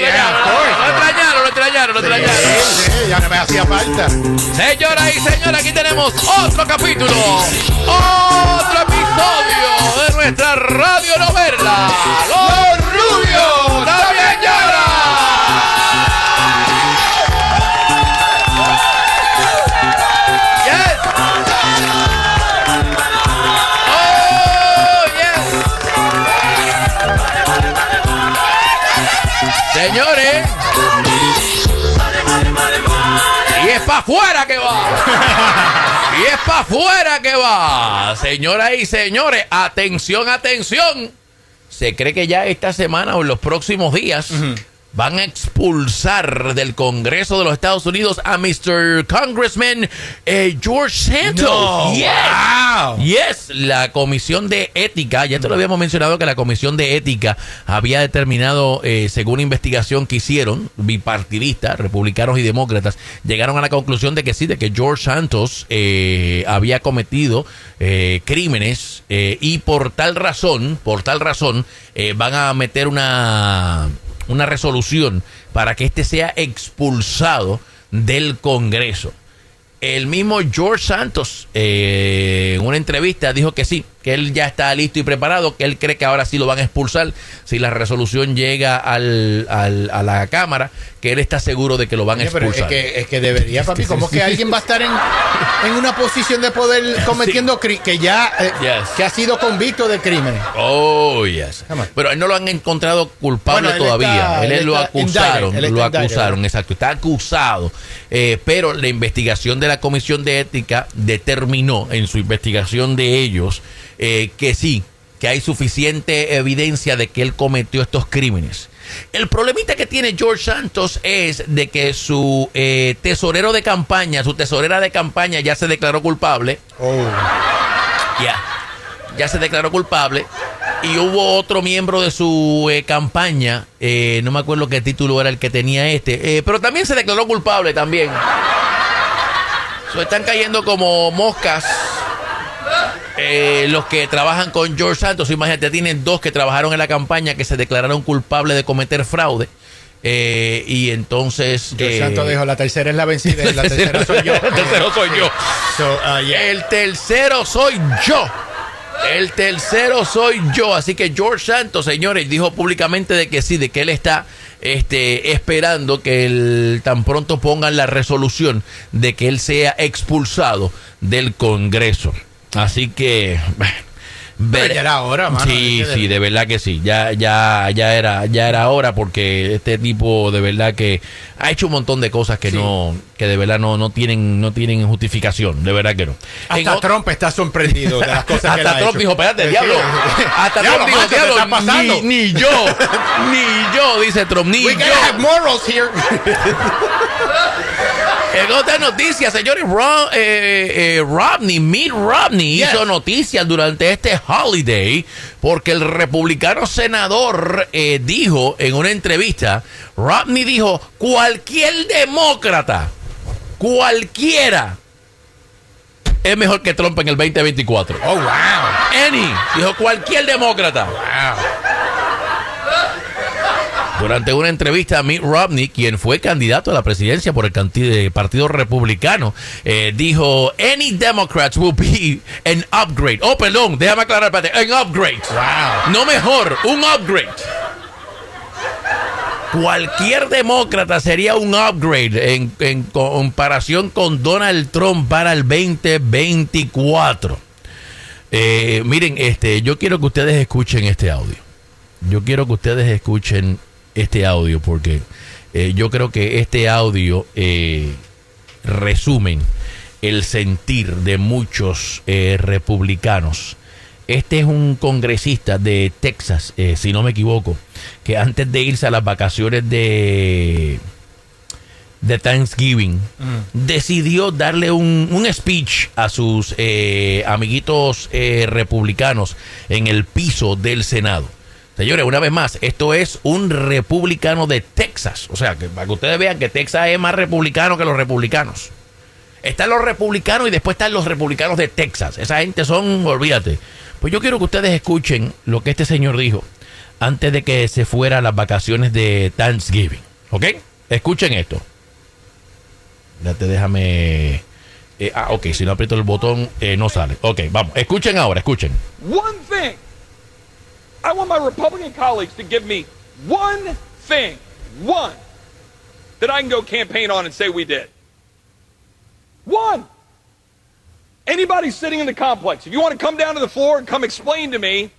lo extrañaron, lo extrañaron, lo extrañaron. Sí, ya no me hacía falta. Señoras y señores, aquí tenemos otro capítulo, otro episodio de nuestra radio novela. Señores. Y es para afuera que va. y es para afuera que va. Señoras y señores, atención, atención. Se cree que ya esta semana o en los próximos días van a expulsar del Congreso de los Estados Unidos a Mr. Congressman eh, George Santos. No, Yes. wow. Yes, la comisión de ética, ya te lo habíamos mencionado que la comisión de ética había determinado, eh, según investigación que hicieron, bipartidistas, republicanos y demócratas, llegaron a la conclusión de que sí, de que George Santos eh, había cometido eh, crímenes eh, y por tal razón, por tal razón, eh, van a meter una, una resolución para que éste sea expulsado del Congreso. El mismo George Santos, eh, en una entrevista, dijo que sí, que él ya está listo y preparado, que él cree que ahora sí lo van a expulsar si la resolución llega al, al- a la Cámara, que él está seguro de que lo van a pero es expulsar. que, es que debería, papi. ¿Cómo es que alguien va a estar en, en una posición de poder cometiendo cri- que ya eh, Yes. que ha sido convicto de crímenes? Oh, yes. Pero él no lo han encontrado culpable Bueno, él todavía. está- él, él lo acusaron, él lo acusaron, exacto. Está acusado. Eh, pero la investigación de la Comisión de Ética determinó en su investigación de ellos eh, que sí, que hay suficiente evidencia de que él cometió estos crímenes. El problemita que tiene George Santos es de que su eh, tesorero de campaña, su tesorera de campaña ya se declaró culpable. Oh. Ya. Ya se declaró culpable. Y hubo otro miembro de su eh, campaña, eh, no me acuerdo qué título era el que tenía este, eh, pero también se declaró culpable también. So, están cayendo como moscas eh, los que trabajan con George Santos. Imagínate, tienen dos que trabajaron en la campaña que se declararon culpables de cometer fraude. Eh, y entonces... George eh, Santos dijo, la tercera es la vencida, la tercera soy yo. El tercero soy yo. So, uh, yeah. El tercero soy yo. El tercero soy yo. Así que George Santos, señores, dijo públicamente de que sí, de que él está este, esperando que el, tan pronto pongan la resolución de que él sea expulsado del Congreso. Así que... Pero ya era hora, mano. Sí, sí, de verdad que sí. Ya, ya, ya era, ya era hora porque este tipo de verdad que ha hecho un montón de cosas que Sí. no, que de verdad no, no tienen, no tienen justificación. De verdad que no. Hasta Trump está sorprendido de las cosas que hasta ha Trump dijo, espérate, diablo. Hasta Trump dijo, macho, ¿qué diablo, está pasando? Ni, ni yo, ni yo, dice Trump, ni We yo. gotta have morals here. En otra noticia, señores, eh, eh, Romney, Mitt Romney Yes. hizo noticias durante este holiday porque el republicano senador eh, dijo en una entrevista, Romney dijo, cualquier demócrata, cualquiera, es mejor que Trump en el 2024. Oh, wow. Any, dijo cualquier demócrata. Durante una entrevista a Mitt Romney, quien fue candidato a la presidencia por el Partido Republicano, eh, dijo, Any Democrats will be an upgrade. Oh, perdón, déjame aclarar, espérate, an upgrade. Wow. No mejor, un upgrade. Cualquier demócrata sería un upgrade en, en comparación con Donald Trump para el 2024. Eh, miren, este, yo quiero que ustedes escuchen este audio. Yo quiero que ustedes escuchen este audio porque eh, yo creo que este audio eh, resumen el sentir de muchos eh, republicanos. Este es un congresista de Texas, eh, si no me equivoco, que antes de irse a las vacaciones de, de Thanksgiving, decidió darle un, un speech a sus amiguitos republicanos en el piso del Senado. Señores, una vez más, esto es un republicano de Texas. O sea, que para que ustedes vean que Texas es más republicano que los republicanos. Están los republicanos y después están los republicanos de Texas. Esa gente son, olvídate. Pues yo quiero que ustedes escuchen lo que este señor dijo antes de que se fuera a las vacaciones de Thanksgiving. ¿Ok? Escuchen esto. Date, déjame. eh, ah, ok, si no aprieto el botón, eh, no sale. Ok, vamos. Escuchen ahora, escuchen. I want my Republican colleagues to give me one thing, one, that I can go campaign on and say we did. One. Anybody sitting in the complex, if you want to come down to the floor and come explain to me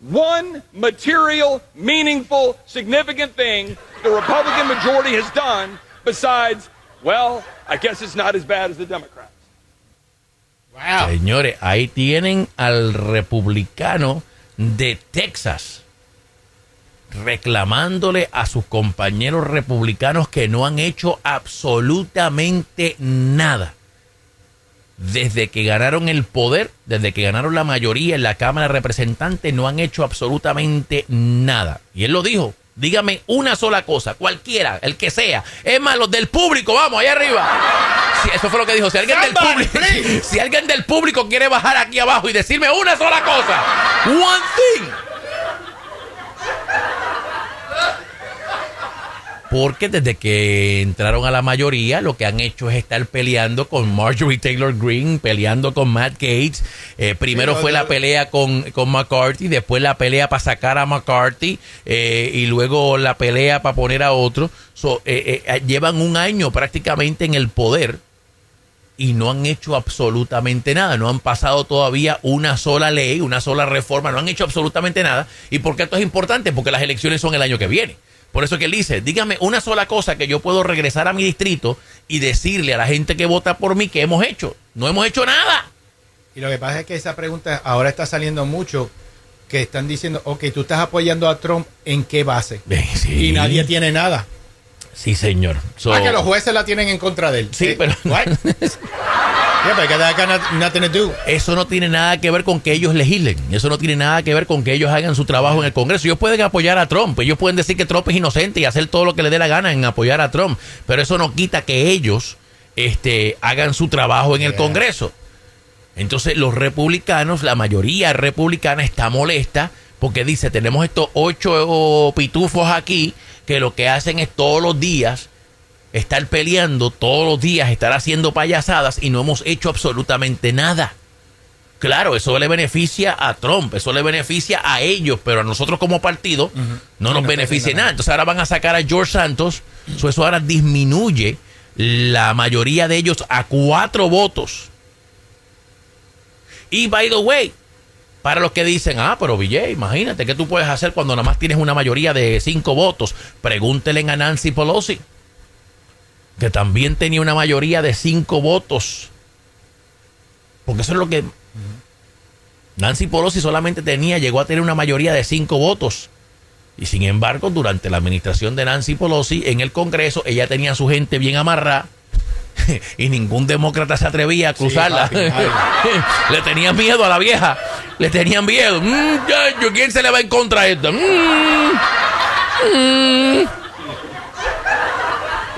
one material, meaningful, significant thing the Republican majority has done besides, well, I guess it's not as bad as the Democrats. Wow. Señores, ahí tienen al republicano de Texas reclamándole a sus compañeros republicanos que no han hecho absolutamente nada. Desde que ganaron el poder, desde que ganaron la mayoría en la Cámara de Representantes, no han hecho absolutamente nada. Y él lo dijo, dígame una sola cosa, cualquiera, el que sea. Es más, los del público, vamos, ahí arriba. Sí, eso fue lo que dijo. Si alguien, del público, si alguien del público quiere bajar aquí abajo y decirme una sola cosa, one thing. Porque desde que entraron a la mayoría, lo que han hecho es estar peleando con Marjorie Taylor Greene, peleando con Matt Gates. Eh, primero Sí, fue la pelea con, con McCarthy, después la pelea para sacar a McCarthy eh, y luego la pelea para poner a otro. So, eh, eh, llevan un año prácticamente en el poder y no han hecho absolutamente nada. No han pasado todavía una sola ley, una sola reforma, no han hecho absolutamente nada. ¿Y por qué esto es importante? Porque las elecciones son el año que viene. Por eso que él dice, dígame una sola cosa que yo puedo regresar a mi distrito y decirle a la gente que vota por mí que hemos hecho. No hemos hecho nada. Y lo que pasa es que esa pregunta ahora está saliendo mucho, que están diciendo, ok, tú estás apoyando a Trump, ¿en qué base? Sí. Y nadie tiene nada. Sí, señor. So- Ah, que los jueces la tienen en contra de él. Sí, Eh, pero- Eso no tiene nada que ver con que ellos legislen. Eso no tiene nada que ver con que ellos hagan su trabajo en el Congreso. Ellos pueden apoyar a Trump. Ellos pueden decir que Trump es inocente y hacer todo lo que le dé la gana en apoyar a Trump. Pero eso no quita que ellos este, hagan su trabajo en el. Congreso. Entonces los republicanos, la mayoría republicana está molesta porque dice, tenemos estos ocho pitufos aquí que lo que hacen es todos los días estar peleando, todos los días estar haciendo payasadas y no hemos hecho absolutamente nada. Claro, eso le beneficia a Trump, eso le beneficia a ellos, pero a nosotros como partido no nos no beneficia nada. nada. Entonces ahora van a sacar a George Santos, so eso ahora disminuye la mayoría de ellos a cuatro votos. Y by the way, para los que dicen, ah, pero Villay, imagínate qué tú puedes hacer cuando nada más tienes una mayoría de cinco votos. Pregúntele a Nancy Pelosi, que también tenía una mayoría de cinco votos. Porque eso es lo que Nancy Pelosi solamente tenía, llegó a tener una mayoría de cinco votos. Y sin embargo, durante la administración de Nancy Pelosi en el Congreso, ella tenía a su gente bien amarrada y ningún demócrata se atrevía a cruzarla. papi, le tenían miedo a la vieja. Le tenían miedo. Mm, ¿Quién se le va en contra a esta? Mm, mm.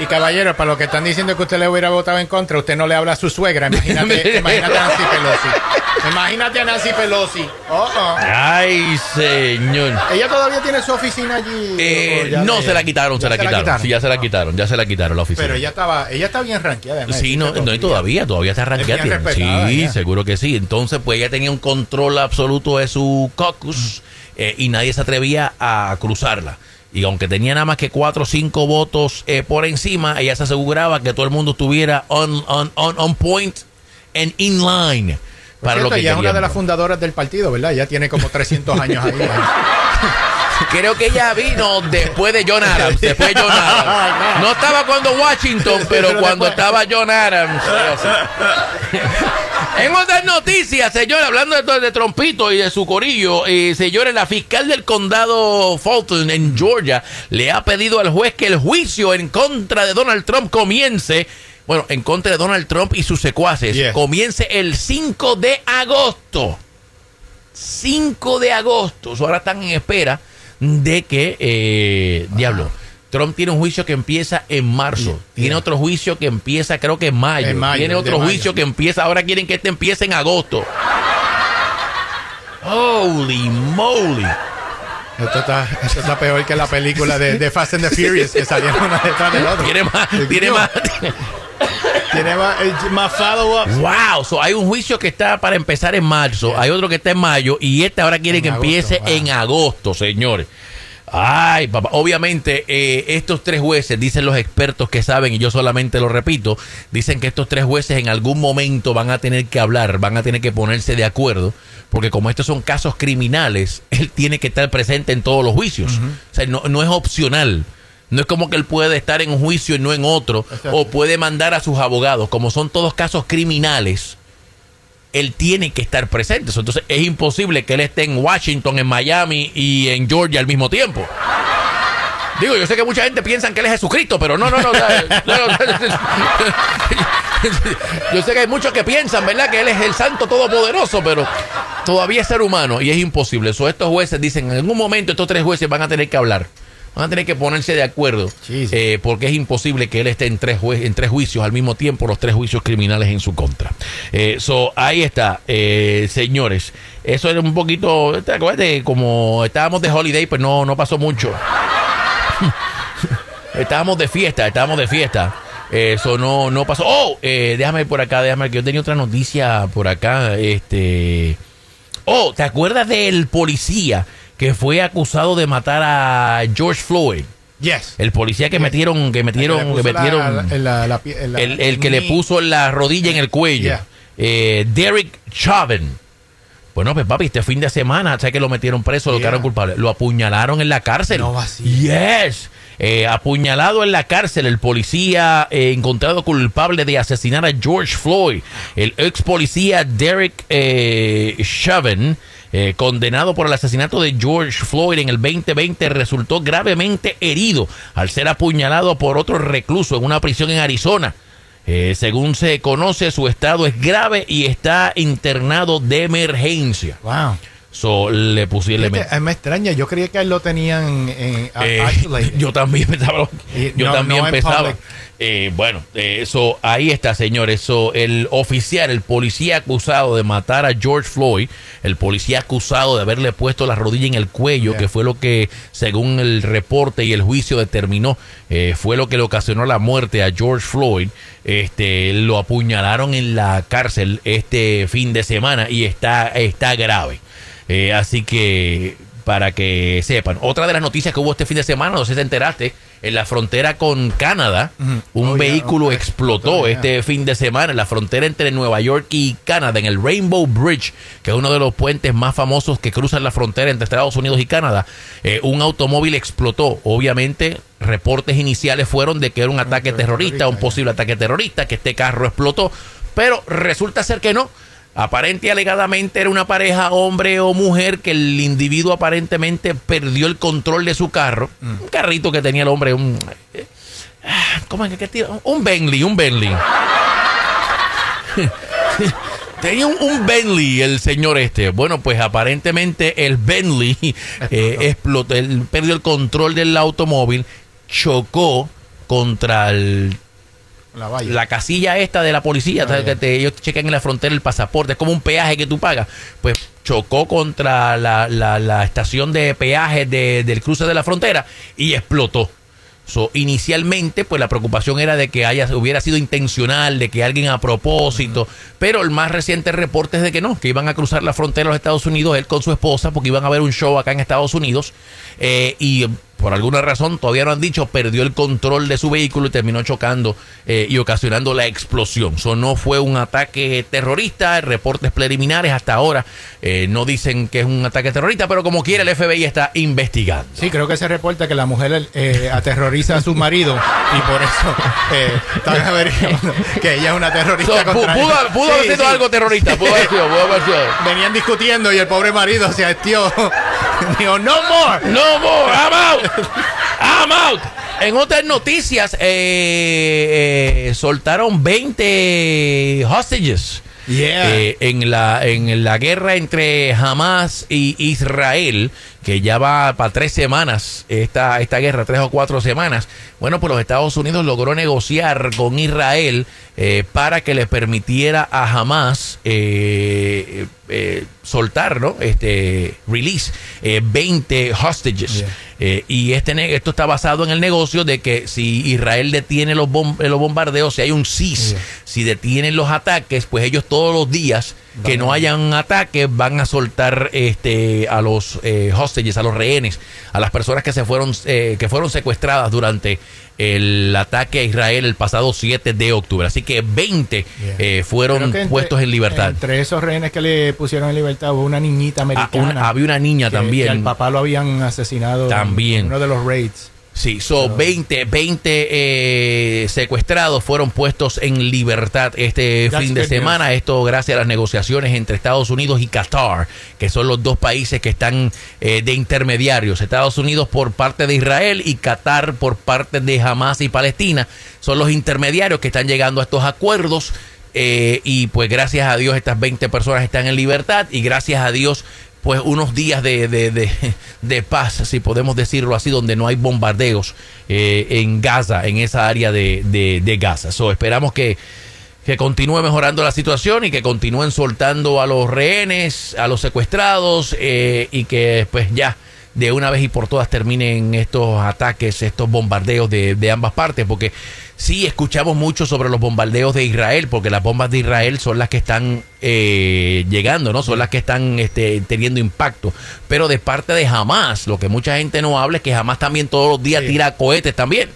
Y caballero, para los que están diciendo que usted le hubiera votado en contra, usted no le habla a su suegra. Imagínate, imagínate a Nancy Pelosi. Imagínate a Nancy Pelosi. Oh, oh. Ay, señor. Ella todavía tiene su oficina allí. Eh, ¿O ya no, se la quitaron, se la quitaron. Sí, ya se la Ah. quitaron, ya se la quitaron la oficina. Pero ella estaba, ella está bien además, Sí, no, no, y todavía, todavía está respetada, Sí, ya. seguro que sí. Entonces, pues ella tenía un control absoluto de su caucus eh, y nadie se atrevía a cruzarla. Y aunque tenía nada más que cuatro o cinco votos eh, por encima, ella se aseguraba que todo el mundo estuviera on, on, on, on point and in line Por para lo cierto, que ella es una de las fundadoras del partido, ¿verdad? Ya tiene como 300 años ahí. Creo que ella vino después de John Adams. Después de John Adams. No estaba cuando Washington, pero Pero cuando después. estaba John Adams. En otras noticias, señor, hablando de, de Trompito y de su corillo, eh, señores, la fiscal del condado Fulton en Georgia le ha pedido al juez que el juicio en contra de Donald Trump comience, bueno, en contra de Donald Trump y sus secuaces, comience el 5 de agosto. 5 de agosto. Ahora están en espera de que, eh, diablo, Trump tiene un juicio que empieza en marzo. Yeah. Tiene Yeah. otro juicio que empieza, creo que en mayo. En mayo, tiene otro mayo. juicio que empieza, ahora quieren que este empiece en agosto. Holy moly. Esto está, esto está peor que la película de, de Fast and the Furious que salieron una detrás del otro. Tiene más, tiene más. Tiene más, eh, más follow-ups. Wow, so hay un juicio que está para empezar en marzo, hay otro que está en mayo y este ahora quiere En que agosto, empiece wow. en agosto, señores. Ay, papá. Obviamente, eh, estos tres jueces, dicen los expertos que saben, y yo solamente lo repito, dicen que estos tres jueces en algún momento van a tener que hablar, van a tener que ponerse de acuerdo, porque como estos son casos criminales, él tiene que estar presente en todos los juicios. O sea, no, no es opcional. No es como que él puede estar en un juicio y no en otro, Exacto. o puede mandar a sus abogados. Como son todos casos criminales, él tiene que estar presente. Entonces es imposible que él esté en Washington, en Miami y en Georgia al mismo tiempo. Digo, yo sé que mucha gente piensa que él es Jesucristo, pero no, no, no. yo sé que hay muchos que piensan, ¿verdad? Que él es el santo todopoderoso, pero todavía es ser humano y es imposible. So, estos jueces dicen, en algún momento estos tres jueces van a tener que hablar. Van a tener que ponerse de acuerdo eh, porque es imposible que él esté en tres, jue- en tres juicios al mismo tiempo, los tres juicios criminales en su contra. Eh, so, ahí está, eh, señores. Eso era un poquito, ¿te acuerdas? Como estábamos de holiday, pues no, no pasó mucho. estábamos de fiesta, estábamos de fiesta. Eso no, no pasó. Oh, eh, déjame por acá, déjame que yo tenía otra noticia por acá. Este. Oh, ¿te acuerdas del policía que fue acusado de matar a George Floyd? Yes. El policía que metieron, que metieron, que metieron, el, que le puso la rodilla en el cuello. Yeah. Eh, Derek Chauvin. Bueno, pues papi, este fin de semana, ¿sabes que lo metieron preso, lo Yeah. quedaron culpable? Lo apuñalaron en la cárcel. No vacío. Yes. Eh, apuñalado en la cárcel, el policía eh, encontrado culpable de asesinar a George Floyd. El ex policía Derek eh, Chauvin, eh, condenado por el asesinato de George Floyd en el 2020, resultó gravemente herido al ser apuñalado por otro recluso en una prisión en Arizona. Eh, según se conoce, su estado es grave y está internado de emergencia. Wow. So, le pusieron... Fíjate, me extraña, yo creía que él lo tenían en a- Eh, yo también pensaba. Yo no- también no en pensaba. Eh, bueno, eso ahí está, señores. El oficial, el policía acusado de matar a George Floyd, el policía acusado de haberle puesto la rodilla en el cuello, Yeah. que fue lo que, según el reporte y el juicio determinó, eh, fue lo que le ocasionó la muerte a George Floyd. Este, lo apuñalaron en la cárcel este fin de semana y está, está grave. Eh, así que para que sepan. Otra de las noticias que hubo este fin de semana, no sé si te enteraste, en la frontera con Canadá, un Oh, yeah, vehículo okay. explotó yeah. este fin de semana en la frontera entre Nueva York y Canadá, en el Rainbow Bridge, que es uno de los puentes más famosos que cruzan la frontera entre Estados Unidos y Canadá. Eh, un automóvil explotó. Obviamente, reportes iniciales fueron de que era un ataque terrorista, un posible ataque terrorista, que este carro explotó, pero resulta ser que no. Aparente y alegadamente era una pareja, hombre o mujer, que el individuo aparentemente perdió el control de su carro. Un carrito que tenía el hombre, un. eh, ¿Cómo es que tiro? Un Bentley, un Bentley. Tenía un, un Bentley el señor este. Bueno, pues aparentemente el Bentley eh, explotó, perdió el control del automóvil, chocó contra el La casilla esta de la policía, Ah, te- ellos te checan en la frontera el pasaporte, es como un peaje que tú pagas. Pues chocó contra la, la- la estación de peaje de- del cruce de la frontera y explotó. So, inicialmente, pues la preocupación era de que haya, hubiera sido intencional, de que alguien a propósito, pero el más reciente reporte es de que no, que iban a cruzar la frontera a los Estados Unidos, él con su esposa, porque iban a ver un show acá en Estados Unidos, eh, y por alguna razón, todavía no han dicho, perdió el control de su vehículo y terminó chocando eh, y ocasionando la explosión. Eso no fue un ataque terrorista, reportes preliminares hasta ahora eh, no dicen que es un ataque terrorista, pero como quiera el FBI está investigando. Sí, creo que se reporta que la mujer eh, aterroriza a su marido y por eso están averiguando que ella es una terrorista. So, contra pudo, él. pudo Sí, haber sido sí. algo terrorista, pudo haber sido, pudo haber sido. Venían discutiendo y el pobre marido se hastió. Dijo, no more. No more, I'm out. I'm out. En otras noticias, eh, eh, soltaron 20 hostages Yeah. Eh, en, la, en la guerra entre Hamas y Israel, que ya va para tres semanas, esta, esta guerra, tres o cuatro semanas, bueno, pues los Estados Unidos logró negociar con Israel eh, para que le permitiera a Hamas eh, eh, soltar, ¿no? Este, release eh, 20 hostages. Yeah. Eh, y este esto está basado en el negocio de que si Israel detiene los, bom- los bombardeos, si hay un CIS, Yeah. si detienen los ataques, pues ellos todos los días que no hayan un ataque van a soltar este a los eh, hostages, a los rehenes, a las personas que se fueron eh, que fueron secuestradas durante el ataque a Israel el pasado 7 de octubre. Así que 20 Yeah. eh, fueron Creo que entre- puestos en libertad. Entre esos rehenes que le pusieron en libertad hubo una niñita Ah, americana. una- había una niña que- también. Que al papá lo habían asesinado. en También. uno de los raids. Sí, so 20, 20 eh, secuestrados fueron puestos en libertad este That's fin de semana. Esto gracias a las negociaciones entre Estados Unidos y Qatar, que son los dos países que están eh, de intermediarios. Estados Unidos por parte de Israel y Qatar por parte de Hamas y Palestina. Son los intermediarios que están llegando a estos acuerdos. eh, y pues gracias a Dios estas 20 personas están en libertad y gracias a Dios pues unos días de, de, de, de paz, si podemos decirlo así, donde no hay bombardeos eh, en Gaza, en esa área de, Gaza. So, esperamos que, que continúe mejorando la situación y que continúen soltando a los rehenes, a los secuestrados eh, y que pues ya de una vez y por todas terminen estos ataques, estos bombardeos de, de ambas partes, porque sí escuchamos mucho sobre los bombardeos de Israel, porque las bombas de Israel son las que están eh, llegando, ¿no? Son las que están este, teniendo impacto. Pero de parte de Hamas, lo que mucha gente no habla es que Hamas también todos los días Sí. tira cohetes también.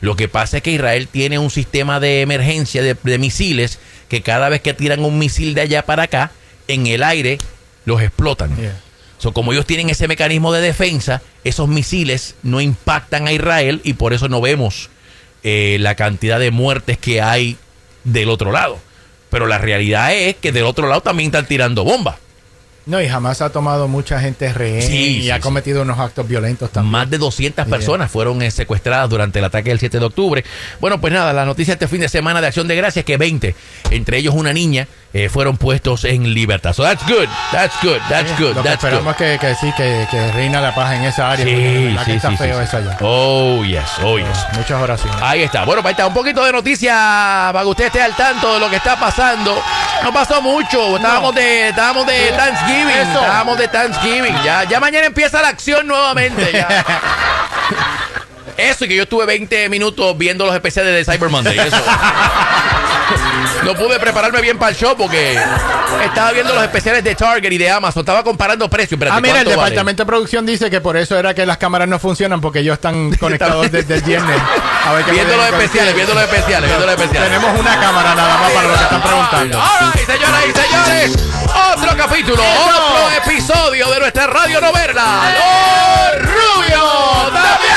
Lo que pasa es que Israel tiene un sistema de emergencia de, de misiles que cada vez que tiran un misil de allá para acá, en el aire los explotan. Yeah. So, como ellos tienen ese mecanismo de defensa, esos misiles no impactan a Israel y por eso no vemos eh, la cantidad de muertes que hay del otro lado. Pero la realidad es que del otro lado también están tirando bombas. No, y jamás ha tomado mucha gente rehén Sí, y sí, ha sí. cometido unos actos violentos también. Más de 200 Yeah. personas fueron eh, secuestradas durante el ataque del 7 de octubre. Bueno, pues nada, la noticia este fin de semana de Acción de Gracias es que 20, entre ellos una niña, eh, fueron puestos en libertad. So that's good, that's good, that's good, Lo que that's good. esperamos que, que sí, que, que reina la paz en esa área. Sí, verdad que está sí, feo sí. allá. Oh, yes, oh, yes. Muchas oraciones. Ahí está. Bueno, pues ahí está un poquito de noticia para que usted esté al tanto de lo que está pasando. No pasó mucho. Estábamos de, estábamos de Thanksgiving. Eso. Estábamos de Thanksgiving. Ya, ya mañana empieza la acción nuevamente. ya. Eso y que yo estuve 20 minutos viendo los especiales de Cyber Monday. Eso. No pude prepararme bien para el show porque estaba viendo los especiales de Target y de Amazon. Estaba comparando precios. Espérate, Ah, mira, el departamento de producción dice que por eso era que las cámaras no funcionan porque ellos están conectados desde el viernes. A ver Viendo los especiales, viendo los especiales, viendo los especiales. Tenemos una cámara nada más para lo que están preguntando. All right, señoras y señores, otro capítulo, otro episodio de nuestra radio novela. Los Rubio también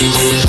Thank you.